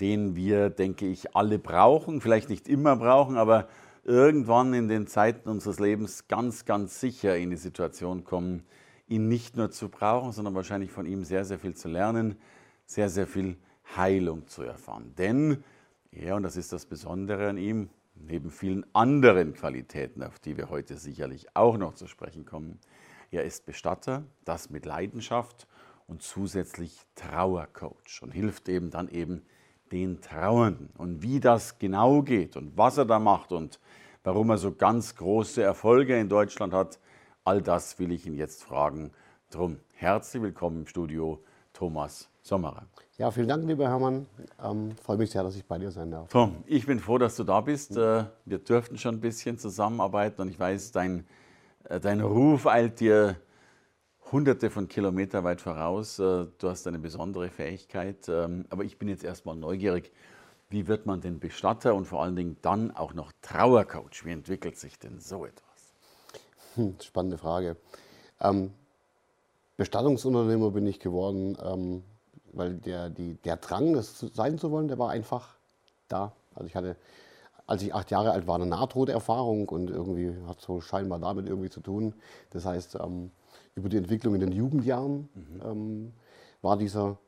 den wir, denke ich, alle brauchen, vielleicht nicht immer brauchen, aber irgendwann in den Zeiten unseres Lebens ganz, ganz sicher in die Situation kommen, ihn nicht nur zu brauchen, sondern wahrscheinlich von ihm sehr, sehr viel zu lernen, sehr, sehr viel Heilung zu erfahren. Denn, ja, und das ist das Besondere an ihm, neben vielen anderen Qualitäten, auf die wir heute sicherlich auch noch zu sprechen kommen, er ist Bestatter, das mit Leidenschaft und zusätzlich Trauercoach und hilft eben dann eben den Trauernden. Und wie das genau geht und was er da macht und warum er so ganz große Erfolge in Deutschland hat, all das will ich ihn jetzt fragen. Drum herzlich willkommen im Studio, Thomas Sommerer. Ja, vielen Dank, lieber Hermann. Ähm, freue mich sehr, dass ich bei dir sein darf. Tom, ich bin froh, dass du da bist. Äh, wir dürften schon ein bisschen zusammenarbeiten und ich weiß, dein, äh, dein Ruf eilt dir hunderte von Kilometern weit voraus. Äh, du hast eine besondere Fähigkeit. Ähm, aber ich bin jetzt erstmal neugierig. Wie wird man denn Bestatter und vor allen Dingen dann auch noch Trauercoach? Wie entwickelt sich denn so etwas? Hm, spannende Frage. Ähm, Bestattungsunternehmer bin ich geworden, ähm, weil der, die, der Drang, das sein zu wollen, der war einfach da. Also ich hatte, als ich acht Jahre alt war, eine Nahtoderfahrung und irgendwie hat so scheinbar damit irgendwie zu tun. Das heißt, ähm, über die Entwicklung in den Jugendjahren mhm. ähm, war dieser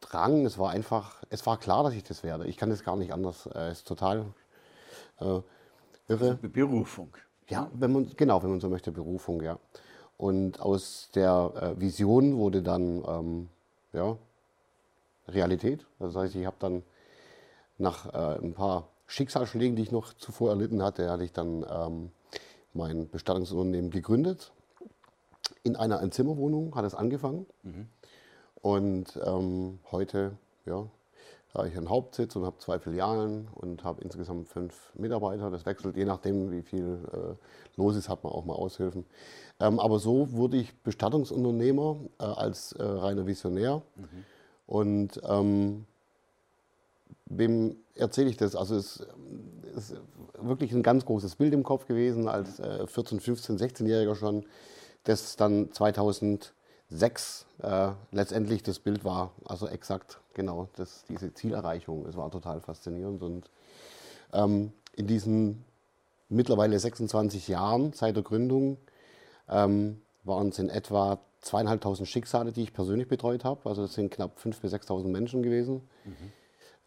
Drang, es war einfach, es war klar, dass ich das werde. Ich kann das gar nicht anders. Es ist total äh, irre. Berufung. Ja, wenn man, genau, wenn man so möchte, Berufung, ja. Und aus der äh, Vision wurde dann ähm, ja, Realität. Das heißt, ich habe dann nach äh, ein paar Schicksalsschlägen, die ich noch zuvor erlitten hatte, hatte ich dann ähm, mein Bestattungsunternehmen gegründet in einer Einzimmerwohnung hat es angefangen. Mhm. Und ähm, heute ja, habe ich einen Hauptsitz und habe zwei Filialen und habe insgesamt fünf Mitarbeiter. Das wechselt je nachdem, wie viel äh, los ist, hat man auch mal Aushilfen. Ähm, aber so wurde ich Bestattungsunternehmer äh, als äh, reiner Visionär. Mhm. Und ähm, wem erzähle ich das? Also es ist wirklich ein ganz großes Bild im Kopf gewesen, als 14, 15, 16-Jähriger schon das dann 2006 äh, letztendlich das Bild war. Also exakt genau das, diese Zielerreichung. Es war total faszinierend. Und ähm, in diesen mittlerweile 26 Jahren seit der Gründung ähm, waren es in etwa zweieinhalbtausend Schicksale, die ich persönlich betreut habe. Also das sind knapp 5.000 bis 6.000 Menschen gewesen. Mhm.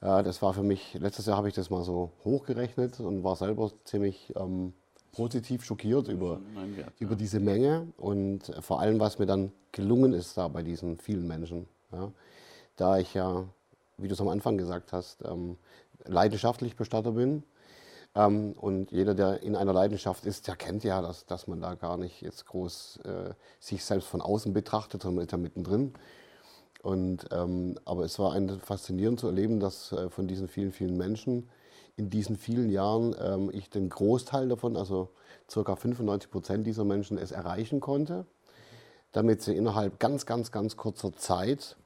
Äh, das war für mich, letztes Jahr habe ich das mal so hochgerechnet und war selber ziemlich ähm, positiv schockiert über, Wert, über ja. diese Menge und vor allem, was mir dann gelungen ist da bei diesen vielen Menschen. Ja. Da ich ja, wie du es am Anfang gesagt hast, ähm, leidenschaftlich Bestatter bin. Ähm, und jeder, der in einer Leidenschaft ist, der kennt ja, dass, dass man da gar nicht jetzt groß äh, sich selbst von außen betrachtet, sondern ist da mittendrin. Und, ähm, aber es war ein faszinierend zu erleben, dass äh, von diesen vielen, vielen Menschen in diesen vielen Jahren ähm, ich den Großteil davon, also ca. 95 Prozent dieser Menschen, es erreichen konnte, damit sie innerhalb ganz, ganz, ganz kurzer Zeit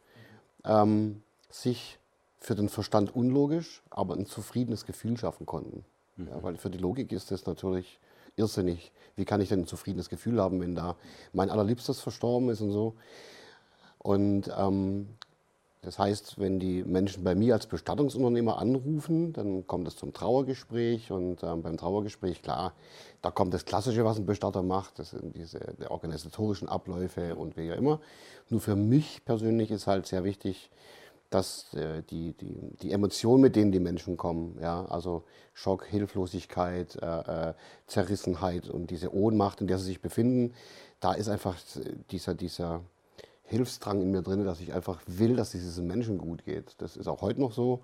ähm, sich für den Verstand unlogisch, aber ein zufriedenes Gefühl schaffen konnten. Mhm. Ja, weil für die Logik ist das natürlich irrsinnig. Wie kann ich denn ein zufriedenes Gefühl haben, wenn da mein allerliebstes verstorben ist und so? Und ähm, das heißt, wenn die Menschen bei mir als Bestattungsunternehmer anrufen, dann kommt es zum Trauergespräch und ähm, beim Trauergespräch, klar, da kommt das Klassische, was ein Bestatter macht, das sind diese organisatorischen Abläufe und wie auch immer. Nur für mich persönlich ist halt sehr wichtig, dass äh, die, die, die Emotionen, mit denen die Menschen kommen, ja, also Schock, Hilflosigkeit, äh, äh, Zerrissenheit und diese Ohnmacht, in der sie sich befinden, da ist einfach dieser, dieser Hilfsdrang in mir drin, dass ich einfach will, dass es diesen Menschen gut geht. Das ist auch heute noch so.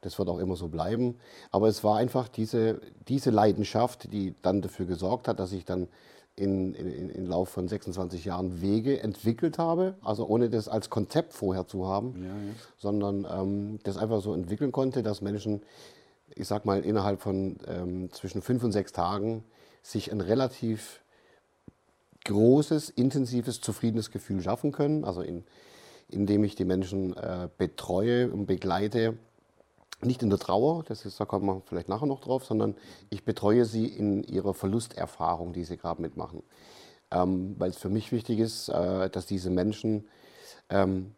Das wird auch immer so bleiben. Aber es war einfach diese, diese Leidenschaft, die dann dafür gesorgt hat, dass ich dann in, in, in Lauf von 26 Jahren Wege entwickelt habe. Also ohne das als Konzept vorher zu haben, ja, ja. sondern ähm, das einfach so entwickeln konnte, dass Menschen ich sag mal, innerhalb von ähm, zwischen fünf und sechs Tagen sich ein relativ großes, intensives, zufriedenes Gefühl schaffen können. Also in, indem ich die Menschen äh, betreue und begleite, nicht in der Trauer, das ist, da kommt man vielleicht nachher noch drauf, sondern ich betreue sie in ihrer Verlusterfahrung, die sie gerade mitmachen. Ähm, Weil es für mich wichtig ist, äh, dass diese Menschen ähm,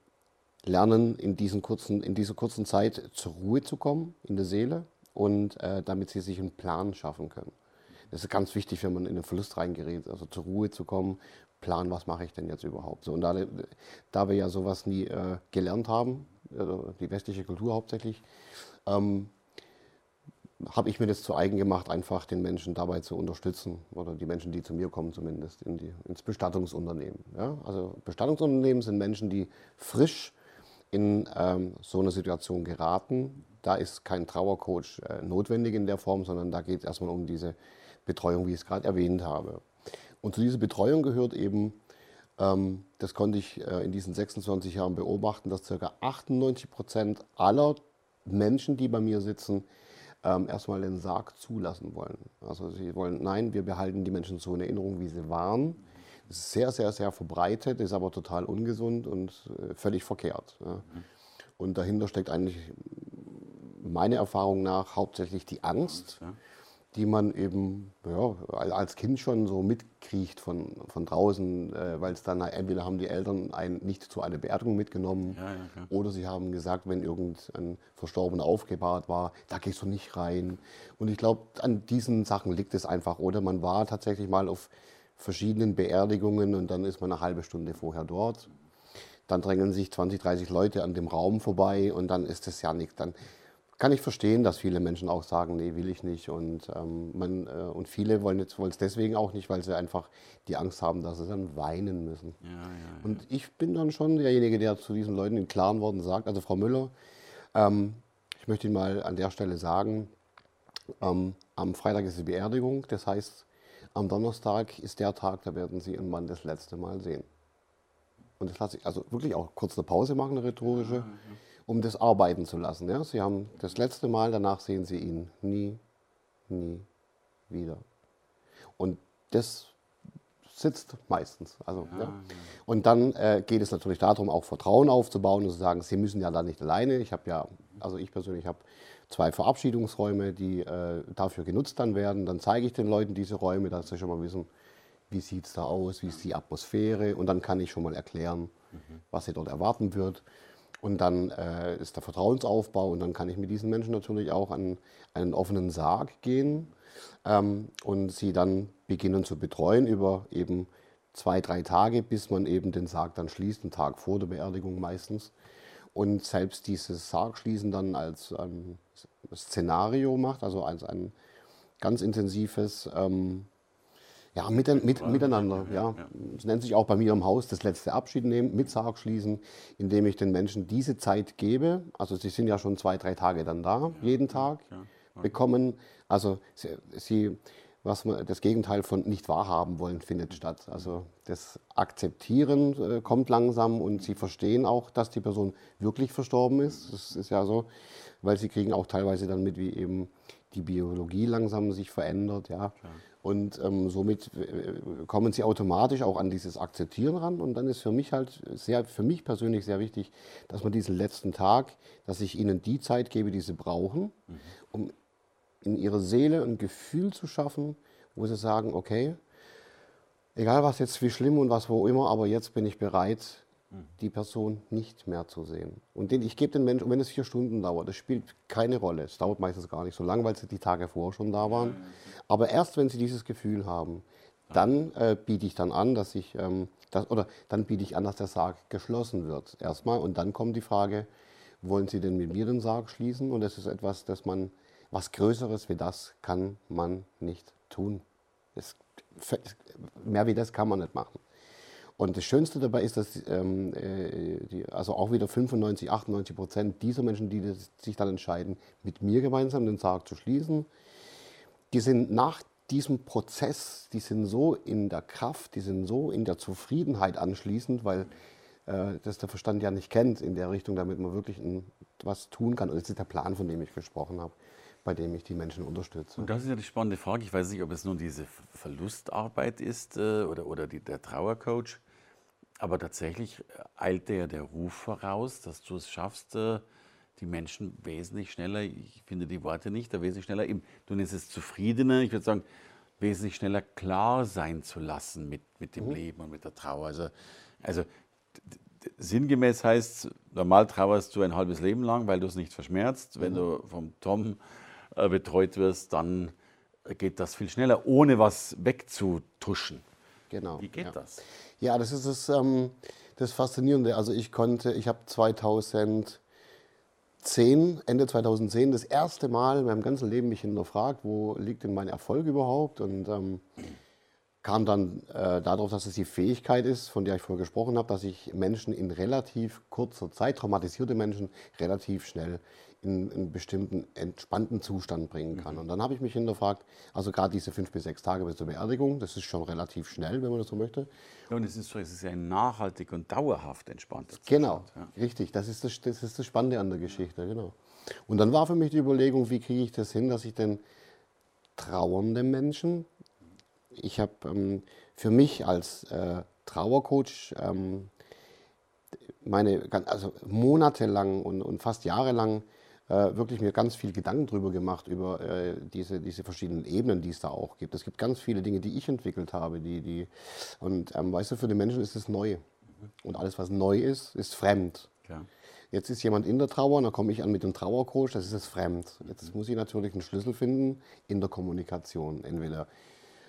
lernen, in, diesen kurzen, in dieser kurzen Zeit zur Ruhe zu kommen, in der Seele, und äh, damit sie sich einen Plan schaffen können. Das ist ganz wichtig, wenn man in den Verlust reingerät, also zur Ruhe zu kommen, Plan, was mache ich denn jetzt überhaupt? So, und da, da wir ja sowas nie äh, gelernt haben, also die westliche Kultur hauptsächlich, ähm, habe ich mir das zu eigen gemacht, einfach den Menschen dabei zu unterstützen oder die Menschen, die zu mir kommen zumindest, in die, ins Bestattungsunternehmen. Ja? Also Bestattungsunternehmen sind Menschen, die frisch in ähm, so eine Situation geraten. Da ist kein Trauercoach äh, notwendig in der Form, sondern da geht es erstmal um diese Betreuung, wie ich es gerade erwähnt habe. Und zu dieser Betreuung gehört eben, ähm, das konnte ich äh, in diesen 26 Jahren beobachten, dass ca. 98 Prozent aller Menschen, die bei mir sitzen, ähm, erstmal den Sarg zulassen wollen. Also sie wollen, nein, wir behalten die Menschen so in Erinnerung, wie sie waren. Das ist sehr, sehr, sehr verbreitet, ist aber total ungesund und äh, völlig verkehrt. Ja. Und dahinter steckt eigentlich meiner Erfahrung nach hauptsächlich die Angst. Ja die man eben ja, als Kind schon so mitkriegt von, von draußen, äh, weil es dann entweder haben die Eltern einen nicht zu einer Beerdigung mitgenommen ja, ja, oder sie haben gesagt, wenn irgendein Verstorbener aufgebahrt war, da gehst du nicht rein. Und ich glaube, an diesen Sachen liegt es einfach. Oder man war tatsächlich mal auf verschiedenen Beerdigungen und dann ist man eine halbe Stunde vorher dort. Dann drängen sich 20, 30 Leute an dem Raum vorbei und dann ist es ja nichts. Dann kann ich verstehen, dass viele Menschen auch sagen, nee, will ich nicht. Und, ähm, man, äh, und viele wollen es deswegen auch nicht, weil sie einfach die Angst haben, dass sie dann weinen müssen. Ja, ja, ja. Und ich bin dann schon derjenige, der zu diesen Leuten in klaren Worten sagt, also Frau Müller, ähm, ich möchte Ihnen mal an der Stelle sagen, ähm, am Freitag ist die Beerdigung, das heißt, am Donnerstag ist der Tag, da werden Sie Ihren Mann das letzte Mal sehen. Und das lasse ich also wirklich auch kurz eine Pause machen, eine rhetorische um das arbeiten zu lassen. Ja? Sie haben das letzte Mal, danach sehen Sie ihn nie, nie wieder. Und das sitzt meistens. Also, ja, ja. Und dann äh, geht es natürlich darum, auch Vertrauen aufzubauen und zu sagen, Sie müssen ja da nicht alleine. Ich habe ja, also ich persönlich habe zwei Verabschiedungsräume, die äh, dafür genutzt dann werden. Dann zeige ich den Leuten diese Räume, dass sie schon mal wissen, wie sieht es da aus, wie ist die Atmosphäre und dann kann ich schon mal erklären, mhm. was sie dort erwarten wird. Und dann äh, ist der Vertrauensaufbau und dann kann ich mit diesen Menschen natürlich auch an einen offenen Sarg gehen ähm, und sie dann beginnen zu betreuen über eben zwei, drei Tage, bis man eben den Sarg dann schließt, einen Tag vor der Beerdigung meistens. Und selbst dieses Sargschließen dann als ähm, Szenario macht, also als ein ganz intensives ähm, ja, mit, mit, miteinander. Ja. Es nennt sich auch bei mir im Haus das letzte Abschied nehmen, mit Sarg schließen, indem ich den Menschen diese Zeit gebe. Also sie sind ja schon zwei, drei Tage dann da, jeden Tag, bekommen. Also sie, sie was man, das Gegenteil von nicht wahrhaben wollen findet statt. Also das Akzeptieren äh, kommt langsam und sie verstehen auch, dass die Person wirklich verstorben ist. Das ist ja so, weil sie kriegen auch teilweise dann mit, wie eben die Biologie langsam sich verändert. Ja. Klar. Und ähm, somit äh, kommen sie automatisch auch an dieses Akzeptieren ran. Und dann ist für mich halt sehr, für mich persönlich sehr wichtig, dass man diesen letzten Tag, dass ich ihnen die Zeit gebe, die sie brauchen, mhm. um in ihrer Seele ein Gefühl zu schaffen, wo sie sagen, okay, egal was jetzt wie schlimm und was wo immer, aber jetzt bin ich bereit, die Person nicht mehr zu sehen. Und den, ich gebe den Menschen, wenn es vier Stunden dauert, das spielt keine Rolle. Es dauert meistens gar nicht so lang, weil sie die Tage vorher schon da waren. Aber erst wenn sie dieses Gefühl haben, dann äh, biete ich dann an, dass ich, ähm, das, oder dann biete ich an, dass der Sarg geschlossen wird erstmal. Und dann kommt die Frage, wollen Sie denn mit mir den Sarg schließen? Und das ist etwas, das man, was Größeres wie das kann man nicht tun. Das, mehr wie das kann man nicht machen. Und das Schönste dabei ist, dass ähm, äh, die, also auch wieder 95, 98 Prozent dieser Menschen, die sich dann entscheiden, mit mir gemeinsam den Sarg zu schließen, die sind nach diesem Prozess, die sind so in der Kraft, die sind so in der Zufriedenheit anschließend, weil äh, das der Verstand ja nicht kennt in der Richtung, damit man wirklich ein, was tun kann. Und das ist der Plan, von dem ich gesprochen habe. bei dem ich die Menschen unterstütze. Und das ist ja die spannende Frage. Ich weiß nicht, ob es nun diese Verlustarbeit ist äh, oder, oder die, der Trauercoach, aber tatsächlich eilt ja der Ruf voraus, dass du es schaffst, äh, die Menschen wesentlich schneller, ich finde die Worte nicht, aber wesentlich schneller, eben, du nennst es zufriedener, ich würde sagen, wesentlich schneller klar sein zu lassen mit, mit dem mhm. Leben und mit der Trauer. Also, also sinngemäß heißt, normal trauerst du ein halbes Leben lang, weil du es nicht verschmerzt. Wenn mhm. du vom Tom äh, betreut wirst, dann geht das viel schneller, ohne was wegzutuschen. Genau. Wie geht ja. das? Ja, das ist das, ähm, das Faszinierende. Also ich konnte, ich habe 2010, Ende 2010, das erste Mal in meinem ganzen Leben mich hinterfragt, wo liegt denn mein Erfolg überhaupt? Und ähm, kam dann äh, darauf, dass es die Fähigkeit ist, von der ich vorher gesprochen habe, dass ich Menschen in relativ kurzer Zeit, traumatisierte Menschen, relativ schnell in einen bestimmten entspannten Zustand bringen kann. Mhm. Und dann habe ich mich hinterfragt, also gerade diese fünf bis sechs Tage bis zur Beerdigung, das ist schon relativ schnell, wenn man das so möchte. Ja, und es ist, es ist ja ein nachhaltig und dauerhaft entspannter Zustand. Genau, ja. richtig. Das ist das, das ist das Spannende an der Geschichte, genau. Und dann war für mich die Überlegung, wie kriege ich das hin, dass ich den trauernden Menschen, ich habe ähm, für mich als äh, Trauercoach ähm, meine, also monatelang und, und fast jahrelang äh, wirklich mir ganz viel Gedanken darüber gemacht, über äh, diese, diese verschiedenen Ebenen, die es da auch gibt. Es gibt ganz viele Dinge, die ich entwickelt habe. Die, die, und ähm, weißt du, für den Menschen ist es neu. Und alles, was neu ist, ist fremd. Ja. Jetzt ist jemand in der Trauer, dann komme ich an mit dem Trauercoach, das ist es fremd. Jetzt muss ich natürlich einen Schlüssel finden in der Kommunikation. Entweder,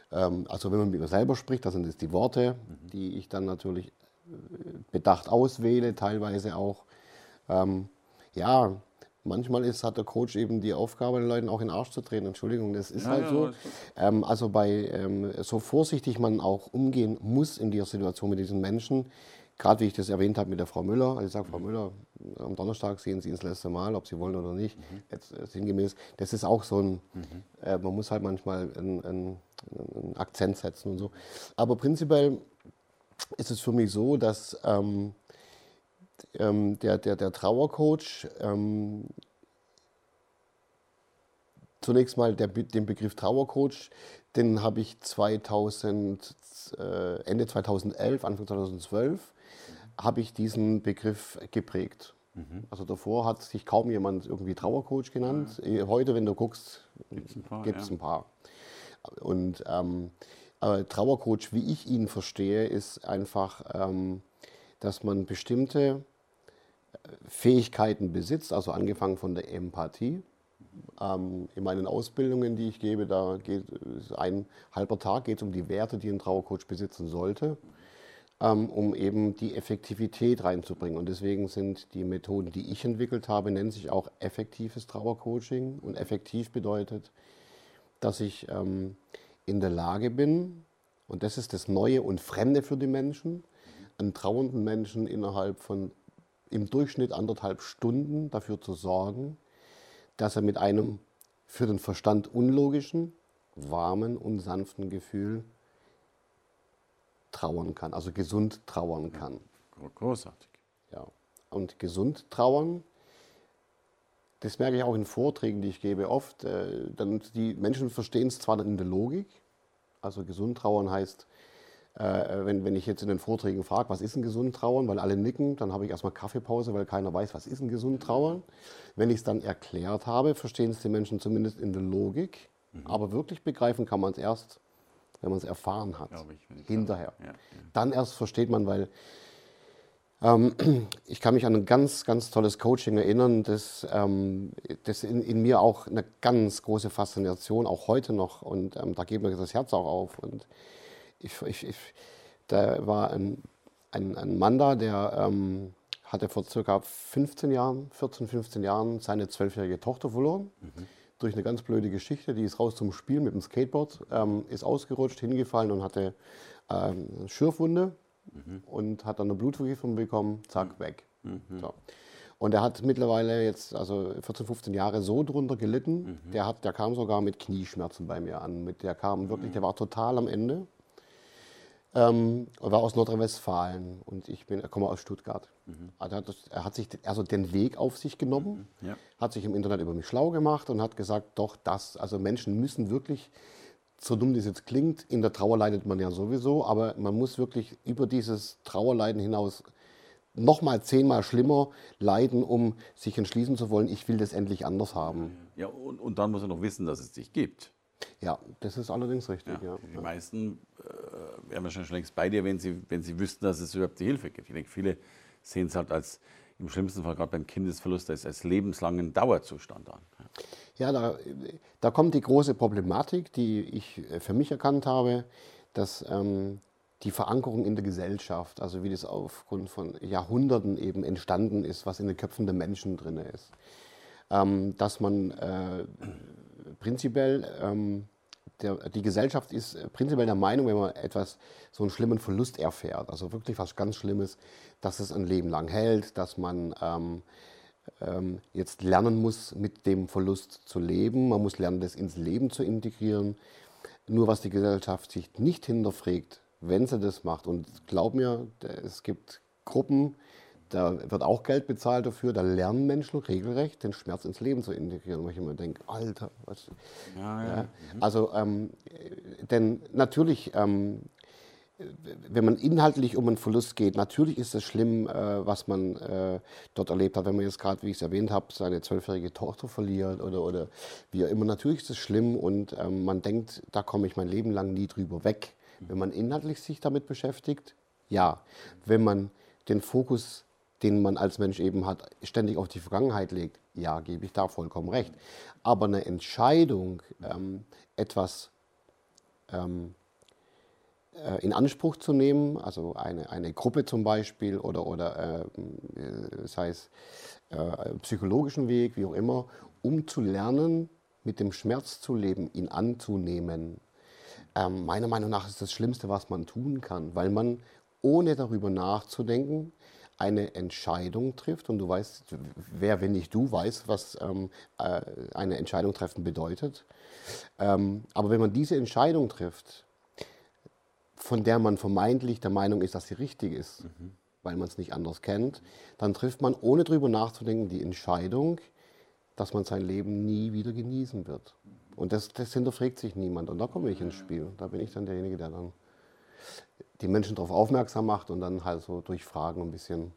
also wenn man mit mir selber spricht, das sind es die Worte, die ich dann natürlich äh, bedacht auswähle, teilweise auch. Ähm, ja, manchmal ist, hat der Coach eben die Aufgabe, den Leuten auch in den Arsch zu treten. Entschuldigung, das ist ja, halt ja, so. Ähm, also bei ähm, so vorsichtig man auch umgehen muss in dieser Situation mit diesen Menschen, gerade wie ich das erwähnt habe mit der Frau Müller, also ich sage, Frau mhm. Müller, am Donnerstag sehen Sie ins letzte Mal, ob Sie wollen oder nicht, mhm. jetzt äh, sinngemäß, das ist auch so ein, mhm. äh, man muss halt manchmal einen, einen, einen, Akzent setzen und so. Aber prinzipiell ist es für mich so, dass ähm, ähm, der, der, der Trauercoach, ähm, zunächst mal der, den Begriff Trauercoach, den habe ich 2000, äh, Ende 2011, Anfang 2012, habe ich diesen Begriff geprägt. Mhm. Also davor hat sich kaum jemand irgendwie Trauercoach genannt. Ja. Äh, heute, wenn du guckst, gibt es ein paar. Gibt's ja. ein paar. Und ähm, Trauercoach, wie ich ihn verstehe, ist einfach, ähm, dass man bestimmte Fähigkeiten besitzt, also angefangen von der Empathie. Ähm, in meinen Ausbildungen, die ich gebe, da geht ein halber Tag geht es um die Werte, die ein Trauercoach besitzen sollte, ähm, um eben die Effektivität reinzubringen. Und deswegen sind die Methoden, die ich entwickelt habe, nennen sich auch effektives Trauercoaching. Und effektiv bedeutet, dass ich ähm, in der Lage bin, und das ist das Neue und Fremde für die Menschen, einen trauernden Menschen innerhalb von im Durchschnitt anderthalb Stunden dafür zu sorgen, dass er mit einem für den Verstand unlogischen, warmen und sanften Gefühl trauern kann, also gesund trauern kann. Großartig. Ja. Und gesund trauern, das merke ich auch in Vorträgen, die ich gebe, oft. Äh, dann die Menschen verstehen es zwar in der Logik, also gesund trauern heißt, äh, wenn, wenn ich jetzt in den Vorträgen frage, was ist ein gesund Trauern, weil alle nicken, dann habe ich erstmal Kaffeepause, weil keiner weiß, was ist ein gesund Trauern. Wenn ich es dann erklärt habe, verstehen es die Menschen zumindest in der Logik. Mhm. Aber wirklich begreifen kann man es erst, wenn man es erfahren hat. Ich, hinterher. Ja, ja. Dann erst versteht man, weil ich kann mich an ein ganz, ganz tolles Coaching erinnern, das, ähm, das in, in, mir auch eine ganz große Faszination, auch heute noch. Und ähm, da geht mir das Herz auch auf. Und ich, ich, ich, da war ein, ein, ein Mann da, der ähm, hatte vor circa 15 Jahren, 14, 15 Jahren seine zwölfjährige Tochter verloren. Mhm. Durch eine ganz blöde Geschichte. Die ist raus zum Spiel mit dem Skateboard, ähm, ist ausgerutscht, hingefallen und hatte ähm, eine Schürfwunde mhm. und hat dann eine Blutvergiftung bekommen, zack, mhm. weg. Mhm. So. Und er hat mittlerweile jetzt, also 14, 15 Jahre so drunter gelitten. Mhm. Der, hat, der kam sogar mit Knieschmerzen bei mir an. Mit, der kam wirklich, der war total am Ende. ähm, war aus Nordrhein-Westfalen und ich bin, komme aus Stuttgart. Mhm. Also er, hat, er, hat, sich also den Weg auf sich genommen, mhm. ja. hat sich im Internet über mich schlau gemacht und hat gesagt, doch das, also Menschen müssen wirklich, so dumm das jetzt klingt, in der Trauer leidet man ja sowieso, aber man muss wirklich über dieses Trauerleiden hinaus nochmal zehnmal schlimmer leiden, um sich entschließen zu wollen, ich will das endlich anders haben. Ja, und, und dann muss er noch wissen, dass es dich gibt. Ja, das ist allerdings richtig. Ja, ja. Die meisten äh, wären wahrscheinlich schon längst bei dir, wenn sie, wenn sie wüssten, dass es überhaupt die Hilfe gibt. Ich denke, viele sehen es halt als im schlimmsten Fall gerade beim Kindesverlust als, als lebenslangen Dauerzustand an. Ja, ja da, da kommt die große Problematik, die ich für mich erkannt habe, dass ähm, die Verankerung in der Gesellschaft, also wie das aufgrund von Jahrhunderten eben entstanden ist, was in den Köpfen der Menschen drin ist. Ähm, dass man äh, prinzipiell, ähm, der, die Gesellschaft ist prinzipiell der Meinung, wenn man etwas, so einen schlimmen Verlust erfährt, also wirklich was ganz Schlimmes, dass es ein Leben lang hält, dass man ähm, jetzt lernen muss, mit dem Verlust zu leben. Man muss lernen, das ins Leben zu integrieren. Nur was die Gesellschaft sich nicht hinterfragt, wenn sie das macht. Und glaub mir, es gibt Gruppen, da wird auch Geld bezahlt dafür, da lernen Menschen regelrecht den Schmerz ins Leben zu integrieren. Wo ich immer denke, Alter, was. Ja, ja. Ja. Also, ähm, denn natürlich, ähm, wenn man inhaltlich um einen Verlust geht, natürlich ist es schlimm, äh, was man äh, dort erlebt hat. Wenn man jetzt gerade, wie ich es erwähnt habe, seine zwölfjährige Tochter verliert oder, oder wie auch immer, natürlich ist es schlimm und ähm, man denkt, da komme ich mein Leben lang nie drüber weg. Wenn man inhaltlich sich damit beschäftigt, ja. Wenn man den Fokus, den man als Mensch eben hat, ständig auf die Vergangenheit legt, ja, gebe ich da vollkommen recht. Aber eine Entscheidung, ähm, etwas ähm, äh, in Anspruch zu nehmen, also eine, eine Gruppe zum Beispiel oder, oder äh, sei es äh, psychologischen Weg, wie auch immer, um zu lernen, mit dem Schmerz zu leben, ihn anzunehmen, ähm, meiner Meinung nach ist das Schlimmste, was man tun kann, weil man ohne darüber nachzudenken eine Entscheidung trifft und du weißt, wer, wenn nicht du, weiß, was ähm, äh, eine Entscheidung treffen bedeutet. Ähm, aber wenn man diese Entscheidung trifft, von der man vermeintlich der Meinung ist, dass sie richtig ist, mhm. weil man es nicht anders kennt, dann trifft man ohne darüber nachzudenken die Entscheidung, dass man sein Leben nie wieder genießen wird. Und das, das hinterfragt sich niemand. Und da komme ich ins Spiel. Da bin ich dann derjenige, der dann die Menschen darauf aufmerksam macht und dann halt so durch Fragen ein bisschen.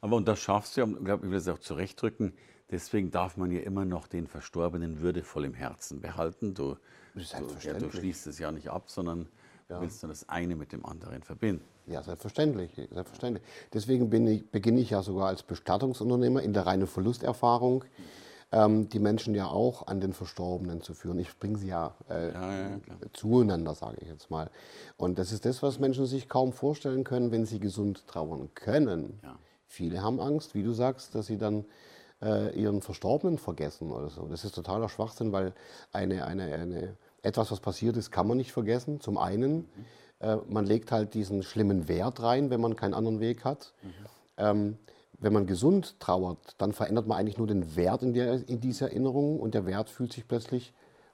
Aber und das schaffst du ja, ich glaube, ich will das auch zurechtdrücken. Deswegen darf man ja immer noch den Verstorbenen würdevoll im Herzen behalten. Du, du, ja, du schließt es ja nicht ab, sondern ja. willst du das eine mit dem anderen verbinden. Ja, selbstverständlich, selbstverständlich. Deswegen ich, beginne ich ja sogar als Bestattungsunternehmer in der reinen Verlusterfahrung. Ähm, die Menschen ja auch an den Verstorbenen zu führen. Ich bringe sie ja, äh, ja, ja zueinander, sage ich jetzt mal. Und das ist das, was Menschen sich kaum vorstellen können, wenn sie gesund trauern können. Viele haben Angst, wie du sagst, dass sie dann äh, ihren Verstorbenen vergessen oder so. Das ist totaler Schwachsinn, weil eine, eine, eine, etwas, was passiert ist, kann man nicht vergessen. Zum einen, äh, man legt halt diesen schlimmen Wert rein, wenn man keinen anderen Weg hat. Mhm. Ähm, wenn man gesund trauert, dann verändert man eigentlich nur den Wert in, der, in dieser Erinnerung und der Wert fühlt sich plötzlich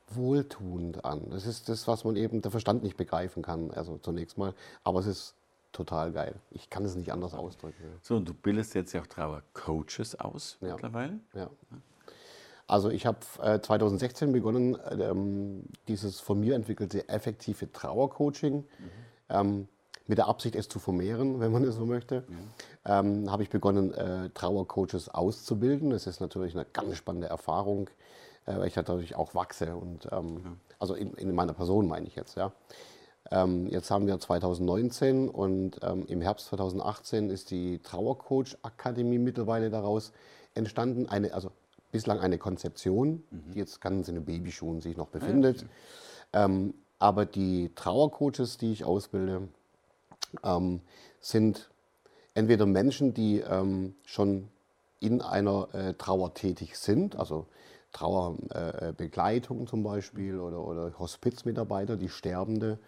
wohltuend an. Das ist das, was man eben der Verstand nicht begreifen kann, also zunächst mal. Aber es ist total geil. Ich kann es nicht anders ausdrücken. So, und du bildest jetzt ja auch Trauercoaches aus ja. mittlerweile? Ja. Also ich habe äh, 2016 begonnen, ähm, dieses von mir entwickelte effektive Trauercoaching. Mhm. Ähm, mit der Absicht, es zu vermehren, wenn man es so möchte, ähm, habe ich begonnen, äh, Trauercoaches auszubilden. Das ist natürlich eine ganz spannende Erfahrung, äh, weil ich dadurch auch wachse. Und, ähm. Also in, in, meiner Person meine ich jetzt. Ja. Jetzt haben wir 2019 und im Herbst 2018 ist die Trauercoach Akademie mittlerweile daraus entstanden. Eine, also bislang eine Konzeption, mhm. die jetzt ganz in den Babyschuhen sich noch befindet. Ja, ähm, aber die Trauercoaches, die ich ausbilde, ähm, sind entweder Menschen, die ähm, schon in einer äh, Trauer tätig sind, also Trauerbegleitung äh, zum Beispiel oder, oder Hospizmitarbeiter, die Sterbende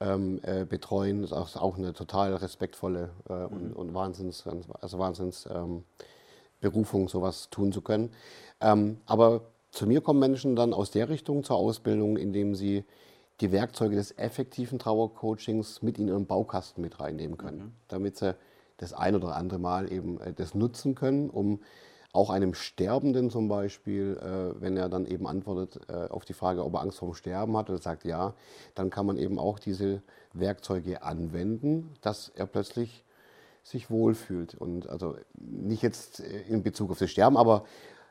ähm, äh, betreuen. Das ist auch eine total respektvolle äh, und, mhm. und, Wahnsinns, also Wahnsinns ähm, Berufung, sowas tun zu können. Ähm, aber zu mir kommen Menschen dann aus der Richtung zur Ausbildung, indem sie die Werkzeuge des effektiven Trauercoachings mit in ihren Baukasten mit reinnehmen können, mhm. damit sie das ein oder andere Mal eben äh, das nutzen können, um auch einem Sterbenden zum Beispiel, äh, wenn er dann eben antwortet äh, auf die Frage, ob er Angst vorm Sterben hat und sagt ja, dann kann man eben auch diese Werkzeuge anwenden, dass er plötzlich sich wohlfühlt. Und also nicht jetzt äh, in Bezug auf das Sterben, aber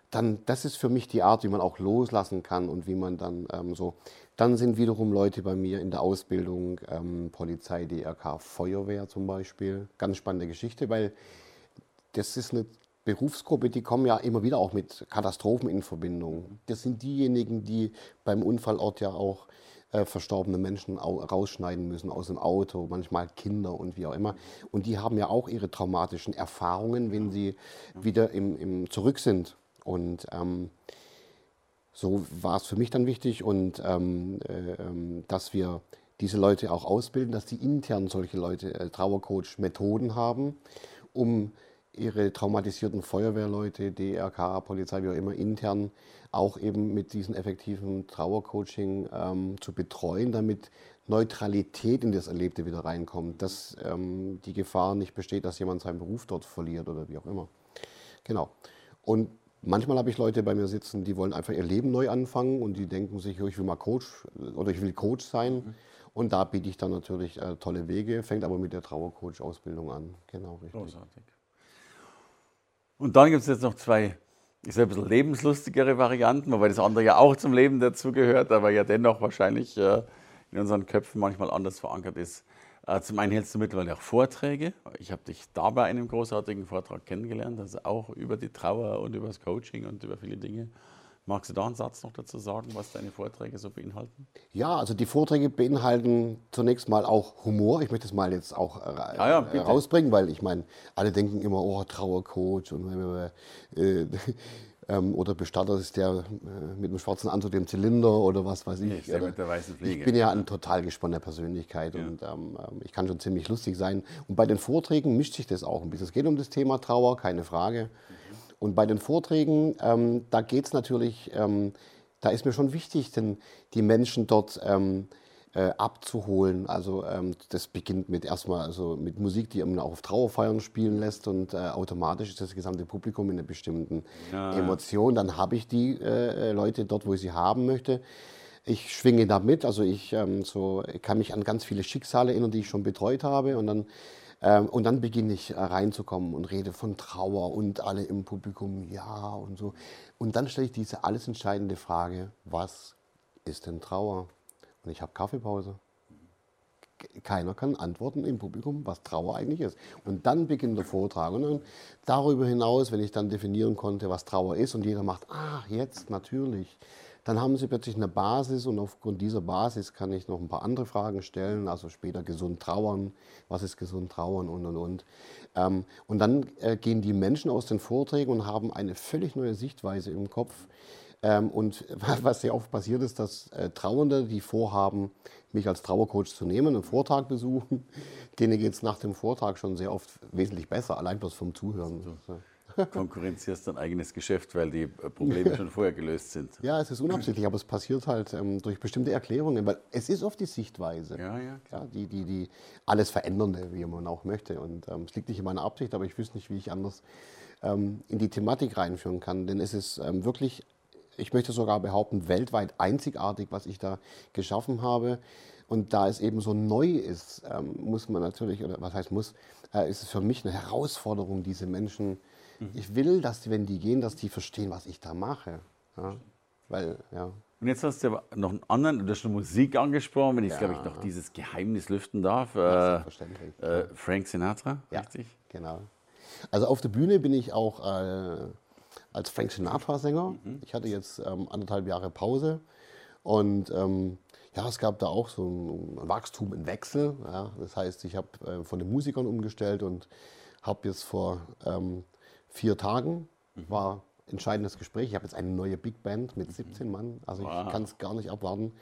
dann, das ist für mich die Art, wie man auch loslassen kann und wie man dann ähm, so. Dann sind wiederum Leute bei mir in der Ausbildung, ähm, Polizei, DRK, Feuerwehr zum Beispiel. Ganz spannende Geschichte, weil das ist eine Berufsgruppe, die kommen ja immer wieder auch mit Katastrophen in Verbindung. Das sind diejenigen, die beim Unfallort ja auch äh, verstorbene Menschen rausschneiden müssen aus dem Auto, manchmal Kinder und wie auch immer. Und die haben ja auch ihre traumatischen Erfahrungen, wenn sie wieder im, im zurück sind. Und ähm, so war es für mich dann wichtig und ähm, äh, ähm, dass wir diese Leute auch ausbilden, dass die intern solche Leute äh, Trauercoach-Methoden haben, um ihre traumatisierten Feuerwehrleute, DRK, Polizei, wie auch immer, intern auch eben mit diesem effektiven Trauercoaching ähm, zu betreuen, damit Neutralität in das Erlebte wieder reinkommt, dass ähm, die Gefahr nicht besteht, dass jemand seinen Beruf dort verliert oder wie auch immer. Genau. Und manchmal habe ich Leute bei mir sitzen, die wollen einfach ihr Leben neu anfangen und die denken sich, oh, ich will mal Coach oder ich will Coach sein. Mhm. Und da biete ich dann natürlich äh, tolle Wege, fängt aber mit der Trauercoach-Ausbildung an. Genau, richtig. Großartig. Und dann gibt es jetzt noch zwei, ich sage ein bisschen lebenslustigere Varianten, wobei das andere ja auch zum Leben dazugehört, aber ja dennoch wahrscheinlich äh, in unseren Köpfen manchmal anders verankert ist. Äh, zum einen hältst du mittlerweile auch Vorträge. Ich habe dich da bei einem großartigen Vortrag kennengelernt, also auch über die Trauer und über das Coaching und über viele Dinge. Magst du da einen Satz noch dazu sagen, was deine Vorträge so beinhalten? Ja, also die Vorträge beinhalten zunächst mal auch Humor. Ich möchte es mal jetzt auch äh, ja, ja, rausbringen, weil ich meine, alle denken immer, oh, Trauercoach und äh, ähm, oder Bestatter ist der äh, mit dem schwarzen Anzug, dem Zylinder oder was weiß ich. der mit der weißen Fliege. Ich bin ja eine total gespannte Persönlichkeit ja. und ähm, ähm, ich kann schon ziemlich lustig sein. Und bei den Vorträgen mischt sich das auch ein bisschen. Es geht um das Thema Trauer, keine Frage. Mhm. Und bei den Vorträgen, ähm, da geht es natürlich, ähm, da ist mir schon wichtig, denn die Menschen dort ähm, äh, abzuholen. Also ähm, das beginnt mit erstmal also mit Musik, die man auch auf Trauerfeiern spielen lässt und äh, automatisch ist das gesamte Publikum in einer bestimmten ja. Emotion. Dann habe ich die äh, Leute dort, wo ich sie haben möchte. Ich schwinge da mit, also ich, ähm, so, ich kann mich an ganz viele Schicksale erinnern, die ich schon betreut habe und dann ähm, und dann beginne ich äh, reinzukommen und rede von Trauer und alle im Publikum ja und so. Und dann stelle ich diese alles entscheidende Frage, was ist denn Trauer? Und ich habe Kaffeepause. Keiner kann antworten im Publikum, was Trauer eigentlich ist. Und dann beginnt der Vortrag. Und dann darüber hinaus, wenn ich dann definieren konnte, was Trauer ist, und jeder macht, ah, jetzt natürlich, dann haben sie plötzlich eine Basis und aufgrund dieser Basis kann ich noch ein paar andere Fragen stellen, also später gesund trauern, was ist gesund trauern und und und. Ähm, und dann äh, gehen die Menschen aus den Vorträgen und haben eine völlig neue Sichtweise im Kopf ähm, und was sehr oft passiert ist, dass äh, Trauernde, die vorhaben, mich als Trauercoach zu nehmen, einen Vortrag besuchen, denen geht es nach dem Vortrag schon sehr oft wesentlich besser, allein bloß vom Zuhören. So. Konkurrenzierst dein eigenes Geschäft, weil die Probleme schon vorher gelöst sind. Ja, es ist unabsichtlich, aber es passiert halt ähm, durch bestimmte Erklärungen, weil es ist oft die Sichtweise, ja, ja, ja, die, die, die alles Verändernde, wie man auch möchte. Und ähm, es liegt nicht in meiner Absicht, aber ich wüsste nicht, wie ich anders ähm, in die Thematik reinführen kann. Denn es ist ähm, wirklich ich möchte sogar behaupten, weltweit einzigartig, was ich da geschaffen habe. Und da es eben so neu ist, ähm, muss man natürlich, oder was heißt muss, äh, ist es für mich eine Herausforderung, diese Menschen, mhm. ich will, dass wenn die gehen, dass die verstehen, was ich da mache. Ja? Weil, ja. Und jetzt hast du aber noch einen anderen, du hast schon Musik angesprochen, wenn ich, ja. glaube ich, noch dieses Geheimnis lüften darf. Äh, äh, Frank Sinatra, ja, richtig? Genau. Also auf der Bühne bin ich auch äh, als Frank Sinatra-Sänger. Mhm. Ich hatte jetzt ähm, anderthalb Jahre Pause und ähm, ja, es gab da auch so ein Wachstum, ein Wechsel. Ja. Das heißt, ich habe äh, von den Musikern umgestellt und habe jetzt vor ähm, vier Tagen, war entscheidendes Gespräch. Ich habe jetzt eine neue Big Band mit 17 mhm. Mann, also wow. ich kann es gar nicht abwarten.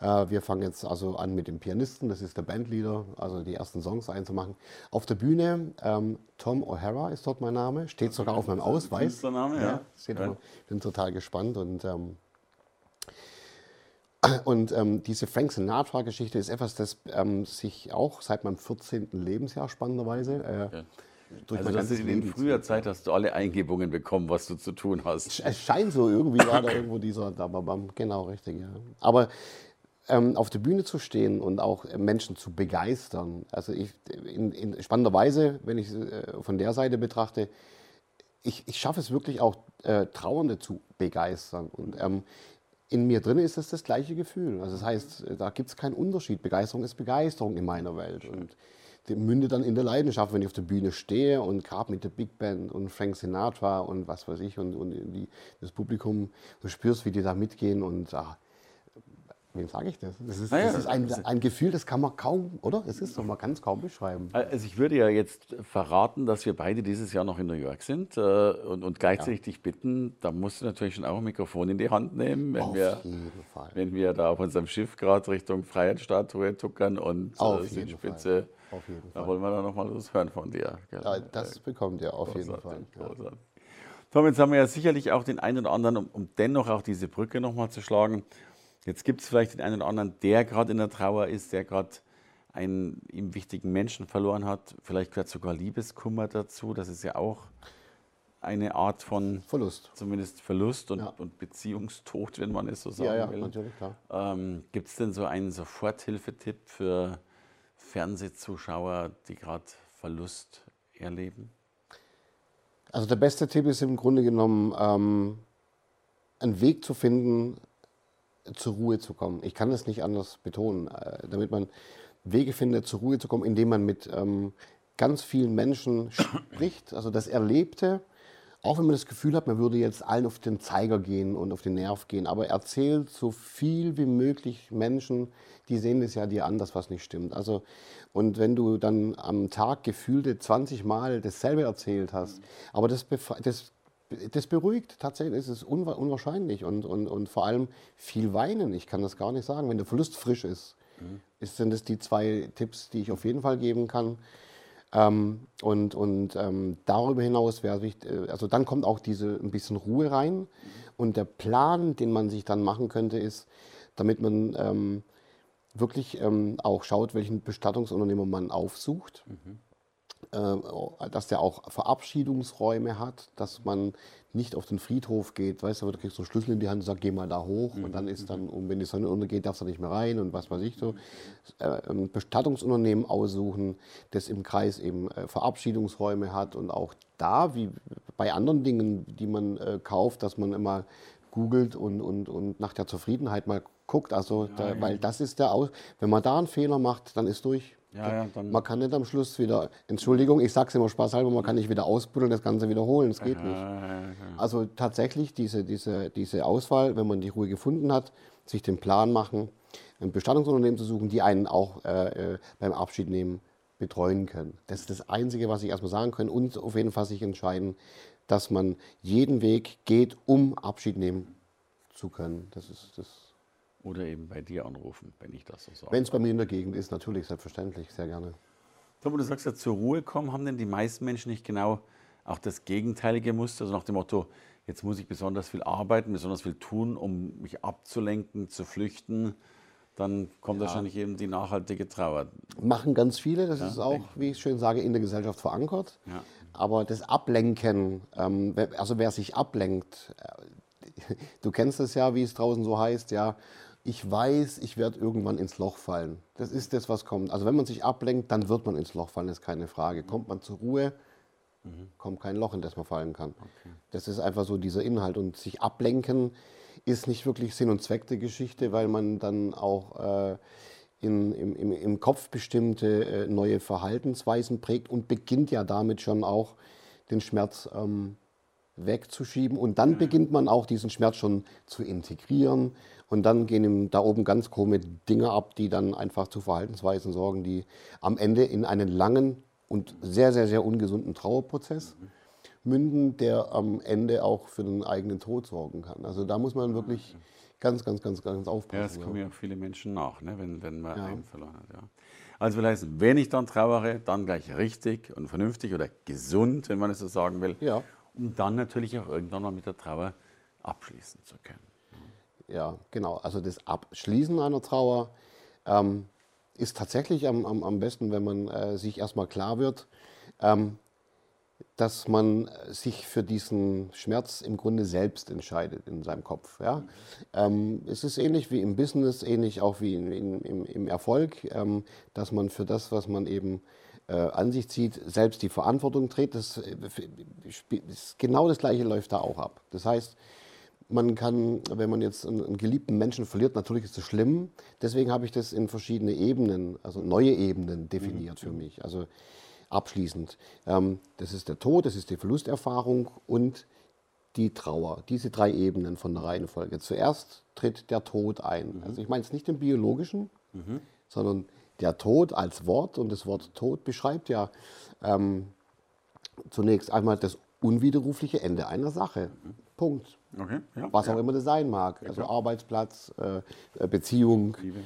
Äh, wir fangen jetzt also an mit dem Pianisten, das ist der Bandleader, also die ersten Songs einzumachen. Auf der Bühne, ähm, Tom O'Hara ist dort mein Name, steht sogar auf meinem Ausweis. Name, ja. ja steht ja. bin total gespannt und ähm, Und ähm, diese Frank Sinatra-Geschichte ist etwas, das ähm, sich auch seit meinem 14. Lebensjahr spannenderweise äh, Ja. Durch Also mein das ganzes ist in früher Zeit hast du alle Eingebungen bekommen, was du zu tun hast. Es scheint so, irgendwie war da irgendwo dieser. Genau, richtig, ja. Aber ähm, auf der Bühne zu stehen und auch Menschen zu begeistern, also ich, in, in spannenderweise, wenn ich es äh, von der Seite betrachte, ich, ich schaffe es wirklich auch, äh, Trauernde zu begeistern. Und ähm, in mir drin ist es das gleiche Gefühl. Also das heißt, da gibt es keinen Unterschied. Begeisterung ist Begeisterung in meiner Welt. Und mündet dann in der Leidenschaft, wenn ich auf der Bühne stehe und gerade mit der Big Band und Frank Sinatra und was weiß ich und, und die, das Publikum, du spürst, wie die da mitgehen und ah, wem sage ich das? Das ist, Naja, das ist ein, also- ein Gefühl, das kann man kaum, oder? Es ist so, man kann es kaum beschreiben. Also ich würde ja jetzt verraten, dass wir beide dieses Jahr noch in New York sind äh, und, und gleichzeitig dich bitten, da musst du natürlich schon auch ein Mikrofon in die Hand nehmen, wenn, Auf wir, wenn wir da auf unserem Schiff gerade Richtung Freiheitsstatue tuckern und Auf äh, jeden Südspitze. Auf jeden Da Fall. wollen wir dann nochmal was hören von dir. Ja, das bekommt ihr auf jeden Fall. Großartig, großartig. Tom, jetzt haben wir ja sicherlich auch den einen oder anderen, um, um dennoch auch diese Brücke nochmal zu schlagen. Jetzt gibt es vielleicht den einen oder anderen, der gerade in der Trauer ist, der gerade einen ihm wichtigen Menschen verloren hat. Vielleicht gehört sogar Liebeskummer dazu. Das ist ja auch eine Art von Verlust. zumindest Verlust und, Ja. und Beziehungstod, wenn man es so sagen Ja, ja, will. natürlich, klar. Ähm, Gibt es denn so einen Soforthilfetipp für Fernsehzuschauer, die gerade Verlust erleben? Also der beste Tipp ist im Grunde genommen, ähm, einen Weg zu finden, zur Ruhe zu kommen. Ich kann das nicht anders betonen, äh, damit man Wege findet, zur Ruhe zu kommen, indem man mit ähm, ganz vielen Menschen spricht, also das Erlebte, auch wenn man das Gefühl hat, man würde jetzt allen auf den Zeiger gehen und auf den Nerv gehen, aber erzählt so viel wie möglich Menschen, die sehen das ja dir an, dass was nicht stimmt. Also, und wenn du dann am Tag gefühlte 20 Mal dasselbe erzählt hast, aber das, das, das beruhigt, tatsächlich ist es unwa- unwahrscheinlich und, und, und vor allem viel weinen, ich kann das gar nicht sagen, wenn der Verlust frisch ist, ist, sind das die zwei Tipps, die ich auf jeden Fall geben kann. Ähm, und und ähm, darüber hinaus wäre wichtig, äh, also dann kommt auch diese ein bisschen Ruhe rein. Und der Plan, den man sich dann machen könnte, ist, damit man ähm, wirklich ähm, auch schaut, welchen Bestattungsunternehmer man aufsucht. Äh, dass der auch Verabschiedungsräume hat, dass man nicht auf den Friedhof geht, weißt du, aber du kriegst so einen Schlüssel in die Hand und sagst, geh mal da hoch und dann ist dann, und wenn die Sonne untergeht, darfst du nicht mehr rein und was weiß ich so. Ein Bestattungsunternehmen aussuchen, das im Kreis eben äh, Verabschiedungsräume hat und auch da, wie bei anderen Dingen, die man äh, kauft, dass man immer googelt und, und, und nach der Zufriedenheit mal guckt, also da, weil das ist der Aus, wenn man da einen Fehler macht, dann ist durch. Ja, ja, man kann nicht am Schluss wieder, Entschuldigung, ich sag's immer spaßhalber, man kann nicht wieder ausbuddeln, das Ganze wiederholen, das geht nicht. Also tatsächlich diese, diese, diese Auswahl, wenn man die Ruhe gefunden hat, sich den Plan machen, ein Bestattungsunternehmen zu suchen, die einen auch äh, äh, beim Abschied nehmen betreuen können. Das ist das Einzige, was ich erstmal sagen kann. Und auf jeden Fall sich entscheiden, dass man jeden Weg geht, um Abschied nehmen zu können. Das ist das. Oder eben bei dir anrufen, wenn ich das so sage. Wenn es bei mir in der Gegend ist, natürlich, selbstverständlich, sehr gerne. Tom, du sagst ja, zur Ruhe kommen, haben denn die meisten Menschen nicht genau auch das gegenteilige Muster, also nach dem Motto, jetzt muss ich besonders viel arbeiten, besonders viel tun, um mich abzulenken, zu flüchten, dann kommt wahrscheinlich eben die nachhaltige Trauer. Machen ganz viele, das ist auch, wie ich schön sage, in der Gesellschaft verankert. Ja. Aber das Ablenken, ähm, also wer sich ablenkt, äh, du kennst es ja, wie es draußen so heißt, ja, ich weiß, ich werde irgendwann ins Loch fallen. Das ist das, was kommt. Also wenn man sich ablenkt, dann wird man ins Loch fallen, ist keine Frage. Kommt man zur Ruhe, kommt kein Loch, in das man fallen kann. Das ist einfach so dieser Inhalt. Und sich ablenken ist nicht wirklich Sinn und Zweck der Geschichte, weil man dann auch äh, in, im, im, im Kopf bestimmte äh, neue Verhaltensweisen prägt und beginnt ja damit schon auch den Schmerz ähm, wegzuschieben. Und dann beginnt man auch diesen Schmerz schon zu integrieren. Und dann gehen ihm da oben ganz komische Dinge ab, die dann einfach zu Verhaltensweisen sorgen, die am Ende in einen langen und sehr, sehr, sehr ungesunden Trauerprozess münden, der am Ende auch für den eigenen Tod sorgen kann. Also da muss man wirklich ganz, ganz, ganz, ganz Ja, aufpassen. das kommen ja viele Menschen nach, ne, wenn, wenn man Ja. einen verloren hat. Ja. Also heißen, wenn ich dann trauere, dann gleich richtig und vernünftig oder gesund, wenn man es so sagen will, Ja. um dann natürlich auch irgendwann mal mit der Trauer abschließen zu können. Ja, genau. Also das Abschließen einer Trauer ähm, ist tatsächlich am, am, am besten, wenn man äh, sich erstmal klar wird, ähm, dass man sich für diesen Schmerz im Grunde selbst entscheidet in seinem Kopf. Ja? Ähm, es ist ähnlich wie im Business, ähnlich auch wie in, in, im, im, Erfolg, ähm, dass man für das, was man eben äh, an sich zieht, selbst die Verantwortung trägt. Das, äh, genau das Gleiche läuft da auch ab. Das heißt, man kann, wenn man jetzt einen, einen, geliebten Menschen verliert, natürlich ist das schlimm. Deswegen habe ich das in verschiedene Ebenen, also neue Ebenen definiert mhm. für mich. Also abschließend. Ähm, das ist der Tod, das ist die Verlusterfahrung und die Trauer. Diese drei Ebenen von der Reihenfolge. Zuerst tritt der Tod ein. Mhm. Also ich meine es nicht im biologischen, mhm. sondern der Tod als Wort und das Wort Tod beschreibt ja ähm, zunächst einmal das unwiderrufliche Ende einer Sache. Mhm. Punkt. Okay, ja, Was auch ja. immer das sein mag. Ja, also Arbeitsplatz, äh, äh, Beziehung, Liebe,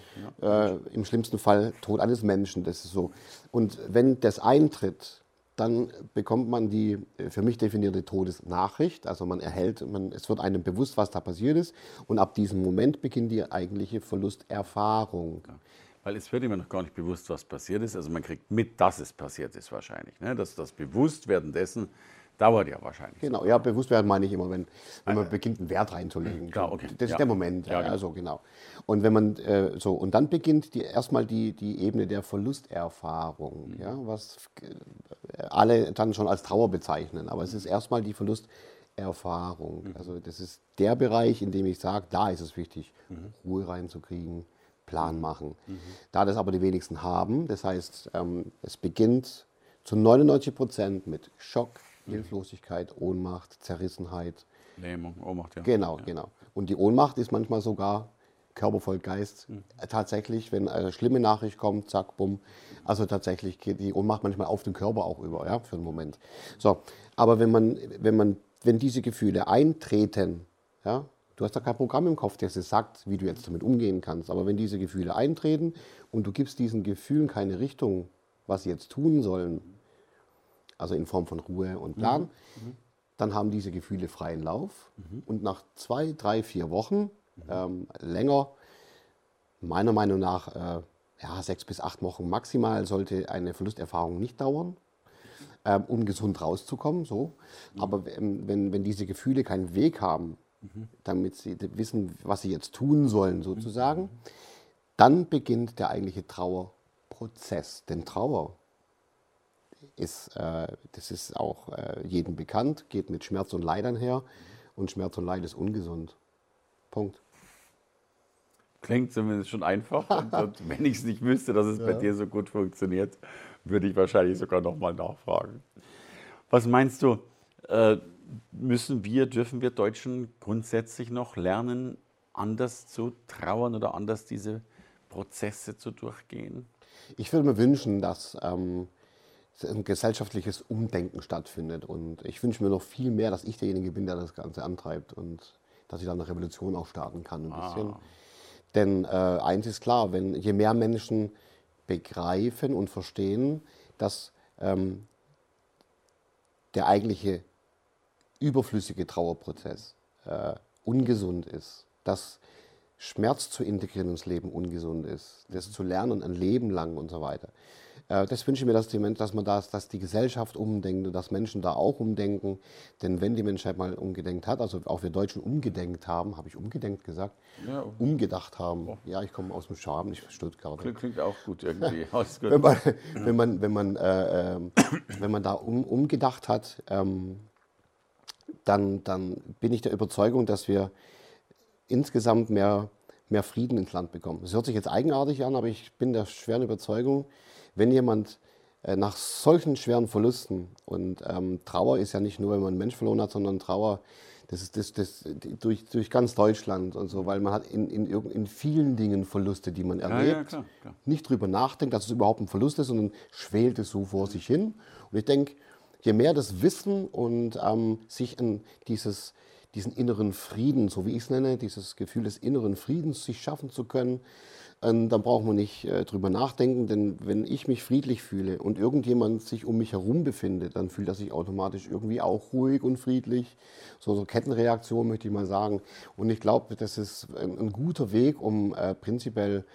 äh, im schlimmsten Fall Tod eines Menschen. Das ist so. Und wenn das eintritt, dann bekommt man die äh, für mich definierte Todesnachricht. Also man erhält, man, es wird einem bewusst, was da passiert ist. Und ab diesem Moment beginnt die eigentliche Verlusterfahrung. Weil es wird immer noch gar nicht bewusst, was passiert ist. Also man kriegt mit, dass es passiert ist wahrscheinlich. Ne? Das, das Bewusstwerden dessen Dauert ja wahrscheinlich. Genau, ja, bewusst werden meine ich immer, wenn, wenn man beginnt, einen Wert reinzulegen. Klar, okay. Das ist der Moment. Ja, genau. Also genau. Und wenn man äh, so und dann beginnt die, erstmal die, die Ebene der Verlusterfahrung, mhm. ja, was äh, alle dann schon als Trauer bezeichnen. Aber es ist erstmal die Verlusterfahrung. Mhm. Also das ist der Bereich, in dem ich sage, da ist es wichtig, mhm. Ruhe reinzukriegen, Plan mhm. machen. Mhm. Da das aber die wenigsten haben, das heißt, ähm, es beginnt zu 99 Prozent mit Schock, Hilflosigkeit, Ohnmacht, Zerrissenheit. Lähmung, Ohnmacht, ja. Genau, ja. genau. Und die Ohnmacht ist manchmal sogar Körper voll Geist. Mhm. Tatsächlich, wenn eine schlimme Nachricht kommt, zack, bumm. Also tatsächlich geht die Ohnmacht manchmal auf den Körper auch über, ja, für einen Moment. So, aber wenn man, wenn man, wenn diese Gefühle eintreten, ja, du hast da kein Programm im Kopf, das dir sagt, wie du jetzt damit umgehen kannst. Aber wenn diese Gefühle eintreten und du gibst diesen Gefühlen keine Richtung, was sie jetzt tun sollen, also in Form von Ruhe und Plan. Mhm. Dann haben diese Gefühle freien Lauf mhm. und nach zwei, drei, vier Wochen, ähm, länger, meiner Meinung nach äh, ja, sechs bis acht Wochen maximal, sollte eine Verlusterfahrung nicht dauern, ähm, um gesund rauszukommen. So. Mhm. Aber ähm, wenn, wenn diese Gefühle keinen Weg haben, mhm. damit sie wissen, was sie jetzt tun sollen, sozusagen, mhm. dann beginnt der eigentliche Trauerprozess. Denn Trauer ist, äh, das ist auch äh, jedem bekannt, geht mit Schmerz und Leid einher und Schmerz und Leid ist ungesund. Punkt. Klingt zumindest schon einfach. und, und wenn ich es nicht wüsste, dass es ja. bei dir so gut funktioniert, würde ich wahrscheinlich sogar nochmal nachfragen. Was meinst du, äh, müssen wir, dürfen wir Deutschen grundsätzlich noch lernen, anders zu trauern oder anders diese Prozesse zu durchgehen? Ich würde mir wünschen, dass ähm, ein gesellschaftliches Umdenken stattfindet. Und ich wünsche mir noch viel mehr, dass ich derjenige bin, der das Ganze antreibt und dass ich da eine Revolution auch starten kann ein bisschen. Ah. Denn äh, eins ist klar, wenn je mehr Menschen begreifen und verstehen, dass ähm, der eigentliche überflüssige Trauerprozess äh, ungesund ist, dass Schmerz zu integrieren ins Leben ungesund ist, das zu lernen ein Leben lang und so weiter, das wünsche ich mir, dass, die, dass man das, dass die Gesellschaft umdenkt und dass Menschen da auch umdenken. Denn wenn die Menschheit mal umgedenkt hat, also auch wir Deutschen umgedenkt haben, habe ich umgedenkt gesagt? Ja. Umgedacht haben. Oh. Ja, ich komme aus dem Schwaben, nicht Stuttgart. Klingt, klingt auch gut irgendwie. wenn, man, wenn, man, wenn, man, äh, äh, wenn man da um, umgedacht hat, ähm, dann, dann bin ich der Überzeugung, dass wir insgesamt mehr, mehr Frieden ins Land bekommen. Das hört sich jetzt eigenartig an, aber ich bin der schweren Überzeugung, wenn jemand äh, nach solchen schweren Verlusten und ähm, Trauer ist ja nicht nur, wenn man einen Mensch verloren hat, sondern Trauer, das ist das, das, durch, durch ganz Deutschland und so, weil man hat in, in, in vielen Dingen Verluste, die man erlebt, ja, ja, klar, klar. nicht drüber nachdenkt, dass es überhaupt ein Verlust ist, sondern schwelt es so vor sich hin. Und ich denke, je mehr das Wissen und ähm, sich in dieses, diesen inneren Frieden, so wie ich es nenne, dieses Gefühl des inneren Friedens sich schaffen zu können, dann braucht man nicht äh, drüber nachdenken, denn wenn ich mich friedlich fühle und irgendjemand sich um mich herum befindet, dann fühlt er sich automatisch irgendwie auch ruhig und friedlich. So, so Kettenreaktion möchte ich mal sagen. Und ich glaube, das ist ein, ein, guter Weg, um äh, prinzipiell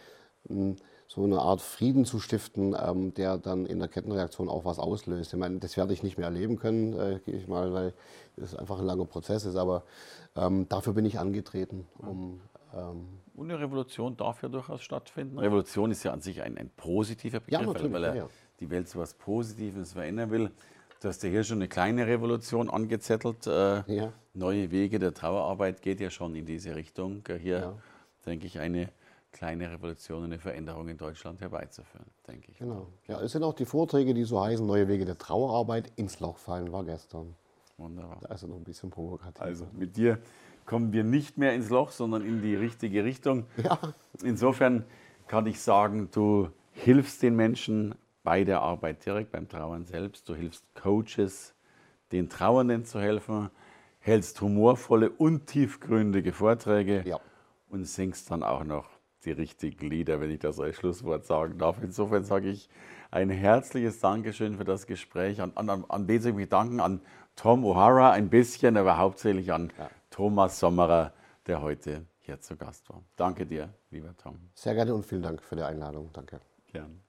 mh, so eine Art Frieden zu stiften, ähm, der dann in der Kettenreaktion auch was auslöst. Ich meine, das werde ich nicht mehr erleben können, äh, gehe ich mal, weil es einfach ein langer Prozess ist. Aber ähm, dafür bin ich angetreten, um ähm, und eine Revolution darf ja durchaus stattfinden. Revolution ist ja an sich ein, ein positiver Begriff, ja, weil, weil er ja. die Welt zu etwas Positives verändern will. Du hast ja hier schon eine kleine Revolution angezettelt. Äh, ja. Neue Wege der Trauerarbeit geht ja schon in diese Richtung. Äh, hier denke ich eine kleine Revolution, eine Veränderung in Deutschland herbeizuführen, denke ich. Genau. Ja, es sind auch die Vorträge, die so heißen, neue Wege der Trauerarbeit ins Loch fallen, war gestern. Wunderbar. Also noch ein bisschen provokativ. Also mit dir kommen wir nicht mehr ins Loch, sondern in die richtige Richtung. Ja. Insofern kann ich sagen, du hilfst den Menschen bei der Arbeit direkt, beim Trauern selbst. Du hilfst Coaches, den Trauernden zu helfen, hältst humorvolle und tiefgründige Vorträge ja. und singst dann auch noch die richtigen Lieder, wenn ich das als Schlusswort sagen darf. Insofern sage ich ein herzliches Dankeschön für das Gespräch. An, an, an wen soll ich mich danken? An Tom O'Hara ein bisschen, aber hauptsächlich an ja. Thomas Sommerer, der heute hier zu Gast war. Danke dir, lieber Tom. Sehr gerne und vielen Dank für die Einladung. Danke. Gern.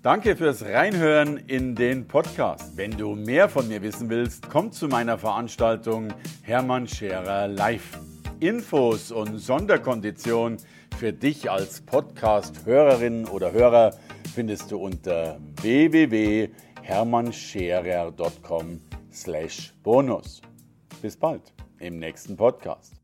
Danke fürs Reinhören in den Podcast. Wenn du mehr von mir wissen willst, komm zu meiner Veranstaltung Hermann Scherer Live. Infos und Sonderkonditionen für dich als Podcast-Hörerin oder Hörer findest du unter www.hermannscherer.com slash bonus. Bis bald im nächsten Podcast.